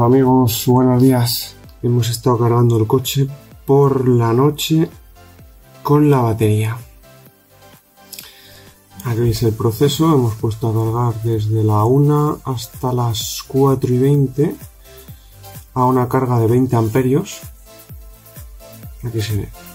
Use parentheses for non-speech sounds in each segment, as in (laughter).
Amigos, buenos días. Hemos estado cargando el coche por la noche con la batería. Aquí veis el proceso, hemos puesto a cargar desde la 1 hasta las 4 y 20 a una carga de 20 amperios. Aquí se ve.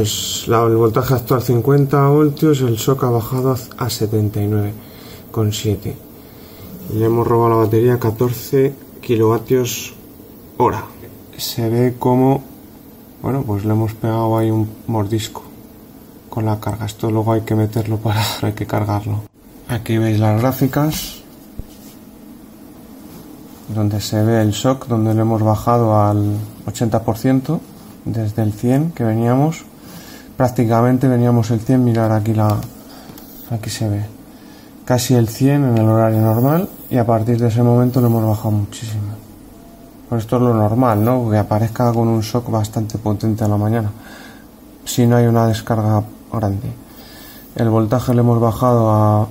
Es la, el voltaje actual 50 voltios, el shock ha bajado a 79,7. Le hemos robado la batería 14 kilovatios hora. Se ve como, bueno, pues le hemos pegado ahí un mordisco con la carga. Esto luego hay que meterlo para, (laughs) hay que cargarlo. Aquí veis las gráficas donde se ve el shock, donde le hemos bajado al 80% desde el 100 que veníamos prácticamente veníamos el 100, mirar aquí la aquí se ve casi el 100 en el horario normal y a partir de ese momento lo hemos bajado muchísimo. Pues esto es lo normal, ¿no? Que aparezca con un shock bastante potente a la mañana. Si no hay una descarga grande. El voltaje le hemos bajado a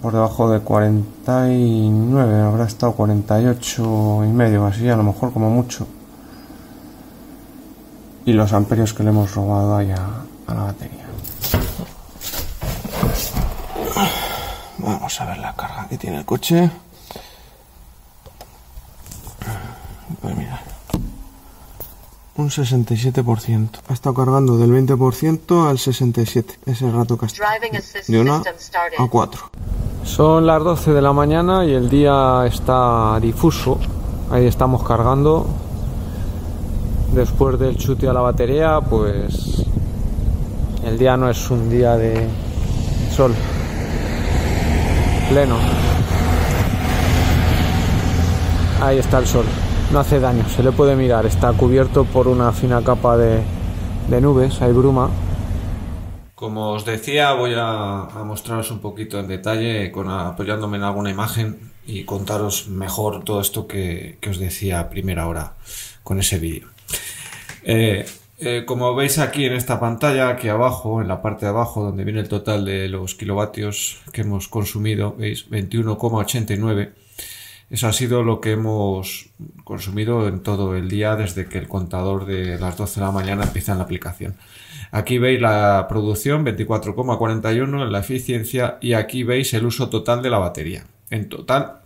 por debajo de 49, habrá estado 48 y medio, así a lo mejor como mucho y los amperios que le hemos robado ahí a, la batería. Vamos a ver la carga que tiene el coche. Pues mira, un 67%. Ha estado cargando del 20% al 67%. Es el rato que está. De 1 a 4. Son las 12 de la mañana y el día está difuso. Ahí estamos cargando después del chute a la batería, pues el día no es un día de sol pleno. Ahí está el sol, no hace daño, se le puede mirar, está cubierto por una fina capa de, nubes, hay bruma. Como os decía, voy a, mostraros un poquito en detalle, apoyándome en alguna imagen y contaros mejor todo esto que, que os decía a primera hora con ese vídeo. Eh, eh, como veis aquí en esta pantalla, aquí abajo, en la parte de abajo, donde viene el total de los kilovatios que hemos consumido, veis 21,89. Eso ha sido lo que hemos consumido en todo el día desde que el contador de las 12 de la mañana empieza en la aplicación. Aquí veis la producción 24,41 en la eficiencia y aquí veis el uso total de la batería. En total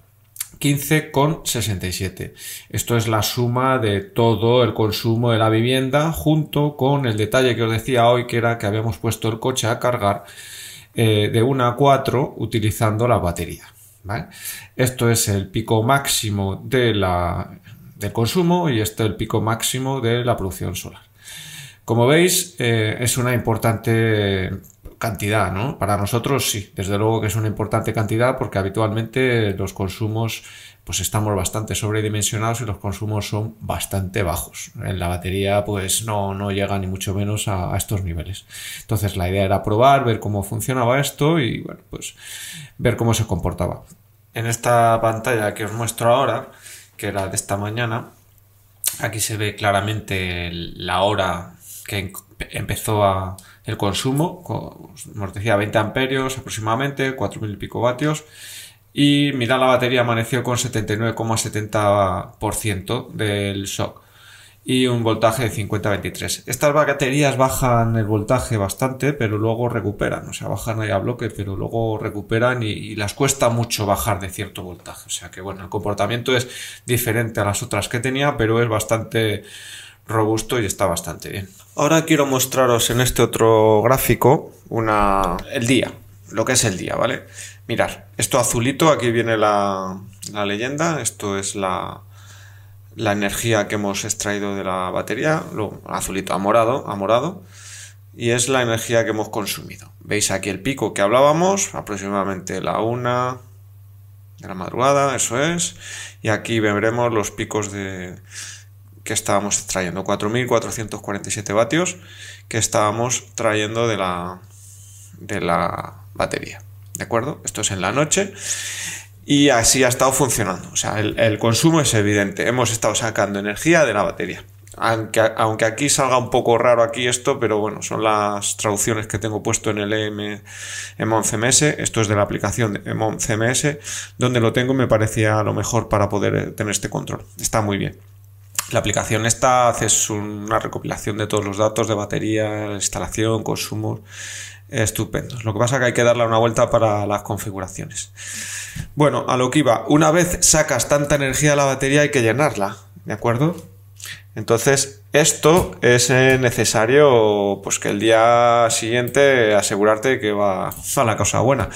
15,67. Esto es la suma de todo el consumo de la vivienda junto con el detalle que os decía hoy que era que habíamos puesto el coche a cargar eh, de 1 a 4 utilizando la batería. Esto es el pico máximo de la, del consumo y este es el pico máximo de la producción solar. Como veis, eh, es una importante cantidad, ¿no? Para nosotros sí, desde luego que es una importante cantidad porque habitualmente los consumos pues estamos bastante sobredimensionados y los consumos son bastante bajos. En la batería pues no, no llega ni mucho menos a, estos niveles. Entonces la idea era probar, ver cómo funcionaba esto y bueno, pues ver cómo se comportaba. En esta pantalla que os muestro ahora, que era de esta mañana, aquí se ve claramente la hora que empezó a, el consumo, como os decía, 20 amperios aproximadamente, 4.000 y pico vatios. Y mira, la batería amaneció con 79,70% del shock y un voltaje de 50-23. Estas baterías bajan el voltaje bastante, pero luego recuperan, o sea, bajan ahí a bloque, pero luego recuperan y, y, las cuesta mucho bajar de cierto voltaje. O sea que bueno, el comportamiento es diferente a las otras que tenía, pero es bastante robusto y está bastante bien. Ahora quiero mostraros en este otro gráfico una, el día, lo que es el día, ¿vale? Mirar, esto azulito, aquí viene la, leyenda, esto es la, la energía que hemos extraído de la batería, lo azulito a morado, a morado, y es la energía que hemos consumido. Veis aquí el pico que hablábamos, aproximadamente la una de la madrugada, eso es, y aquí veremos los picos de, que estábamos trayendo, 4.447 vatios que estábamos trayendo de la, de la batería. ¿De acuerdo? Esto es en la noche. y así ha estado funcionando. O sea, el, consumo es evidente. Hemos estado sacando energía de la batería. Aunque, aunque, aquí salga un poco raro aquí esto, pero bueno, son las traducciones que tengo puesto en el EM, EMON CMS. Esto es de la aplicación de EMON CMS, donde lo tengo me parecía lo mejor para poder tener este control. Está muy bien. La aplicación esta hace una recopilación de todos los datos de batería, instalación, consumo. Estupendo. Lo que pasa es que hay que darle una vuelta para las configuraciones. Bueno, a lo que iba. Una vez sacas tanta energía de la batería hay que llenarla. ¿De acuerdo? Entonces, esto es necesario, pues que el día siguiente asegurarte que va a la cosa buena.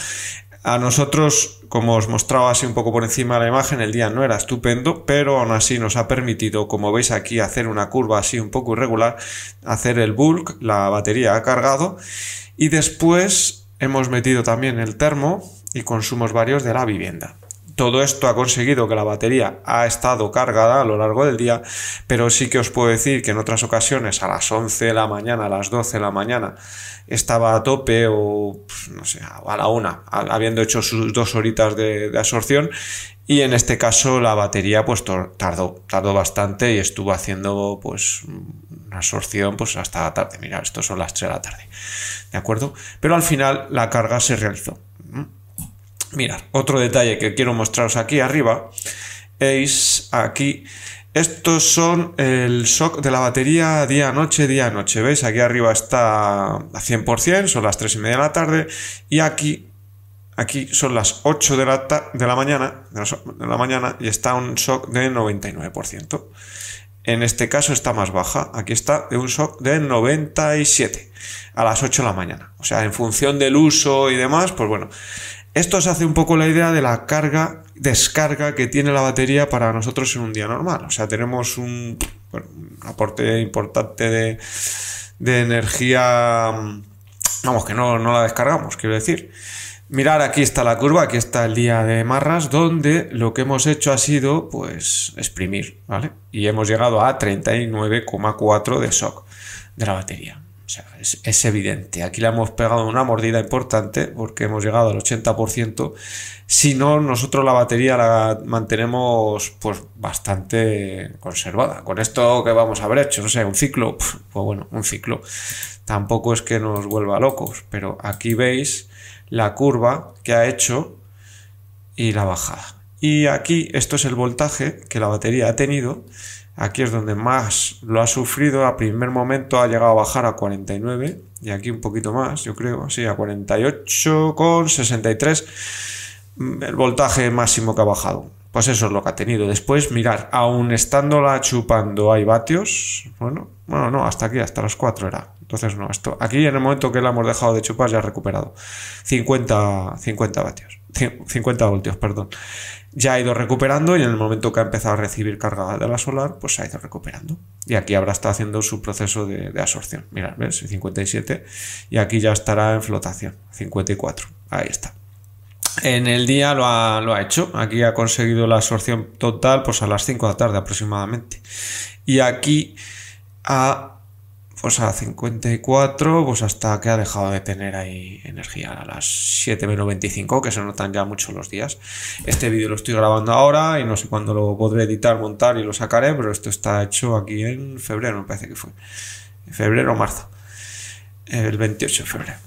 A nosotros, como os mostraba así un poco por encima de la imagen, el día no era estupendo, pero aún así nos ha permitido, como veis aquí, hacer una curva así un poco irregular, hacer el bulk, la batería ha cargado y después hemos metido también el termo y consumos varios de la vivienda. Todo esto ha conseguido que la batería ha estado cargada a lo largo del día, pero sí que os puedo decir que en otras ocasiones a las 11 de la mañana, a las 12 de la mañana, estaba a tope o no sé, a la una, habiendo hecho sus dos horitas de, absorción y en este caso la batería pues tardó, tardó bastante y estuvo haciendo pues una absorción pues hasta la tarde. Mira, esto son las 3 de la tarde. ¿De acuerdo? Pero al final la carga se realizó. Mirad, otro detalle que quiero mostraros aquí arriba es aquí. Estos son el shock de la batería día-noche, día-noche. ¿Veis? Aquí arriba está a 100%, son las 3 y media de la tarde. Y aquí, aquí son las 8 de la, de la mañana, de la mañana y está un shock de 99%. En este caso está más baja. Aquí está de un shock de 97 a las 8 de la mañana. O sea, en función del uso y demás, pues bueno, esto se hace un poco la idea de la carga, descarga que tiene la batería para nosotros en un día normal. O sea, tenemos un, aporte importante de, energía, vamos, que no, no la descargamos, quiero decir. Mirar, aquí está la curva, aquí está el día de marras, donde lo que hemos hecho ha sido, pues, exprimir, ¿vale? Y hemos llegado a 39,4 de shock de la batería. Sea, es, evidente. Aquí le hemos pegado una mordida importante porque hemos llegado al 80%. Si no, nosotros la batería la mantenemos pues bastante conservada. Con esto que vamos a haber hecho, no sé, un ciclo, pues bueno, un ciclo. Tampoco es que nos vuelva locos, pero aquí veis la curva que ha hecho y la bajada. Y aquí esto es el voltaje que la batería ha tenido Aquí es donde más lo ha sufrido. A primer momento ha llegado a bajar a 49 y aquí un poquito más, yo creo, sí, a 48,63 mm, el voltaje máximo que ha bajado. Pues eso es lo que ha tenido. Después, mirar, aún estándola chupando hay vatios. Bueno, bueno, no, hasta aquí, hasta los 4 era. Entonces, no, esto. Aquí en el momento que la hemos dejado de chupar ya ha recuperado. 50, 50 vatios. 50 voltios, perdón ya ha ido recuperando y en el momento que ha empezado a recibir carga de la solar, pues ha ido recuperando. Y aquí habrá estado haciendo su proceso de, absorción. Mirad, ¿ves? 57 y aquí ya estará en flotación. 54. Ahí está. En el día lo ha, lo ha hecho. Aquí ha conseguido la absorción total pues a las 5 de la tarde aproximadamente. Y aquí ha pues a 54, pues hasta que ha dejado de tener ahí energía a las 7.25, que se notan ya mucho los días. Este vídeo lo estoy grabando ahora y no sé cuándo lo podré editar, montar y lo sacaré, pero esto está hecho aquí en febrero, me parece que fue. Febrero o marzo. El 28 de febrero.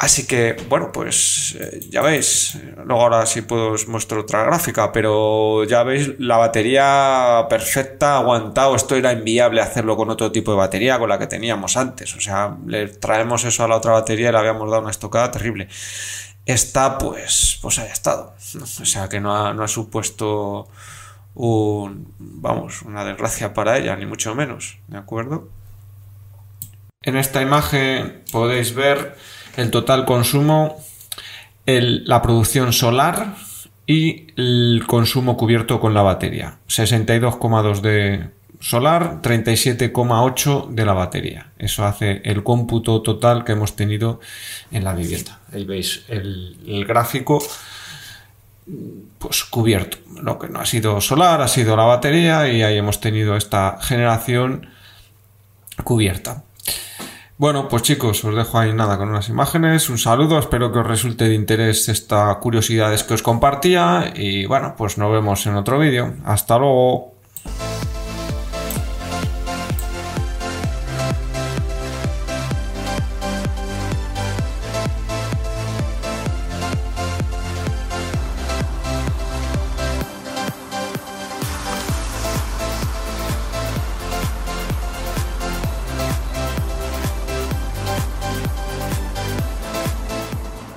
Así que, bueno, pues eh, ya veis, luego ahora sí puedo os muestro otra gráfica, pero ya veis la batería perfecta, aguantado, esto era inviable hacerlo con otro tipo de batería, con la que teníamos antes, o sea, le traemos eso a la otra batería y le habíamos dado una estocada terrible. Esta, pues, pues haya estado, o sea, que no ha, no ha supuesto un, vamos, una desgracia para ella, ni mucho menos, ¿de acuerdo? En esta imagen podéis ver el total consumo, la producción solar y el consumo cubierto con la batería. 62,2 de solar, 37,8 de la batería. Eso hace el cómputo total que hemos tenido en la vivienda. Ahí veis el, el gráfico pues cubierto. Lo que no ha sido solar ha sido la batería y ahí hemos tenido esta generación cubierta. Bueno, pues chicos, os dejo ahí nada con unas imágenes. Un saludo, espero que os resulte de interés esta curiosidades que os compartía. Y bueno, pues nos vemos en otro vídeo. Hasta luego.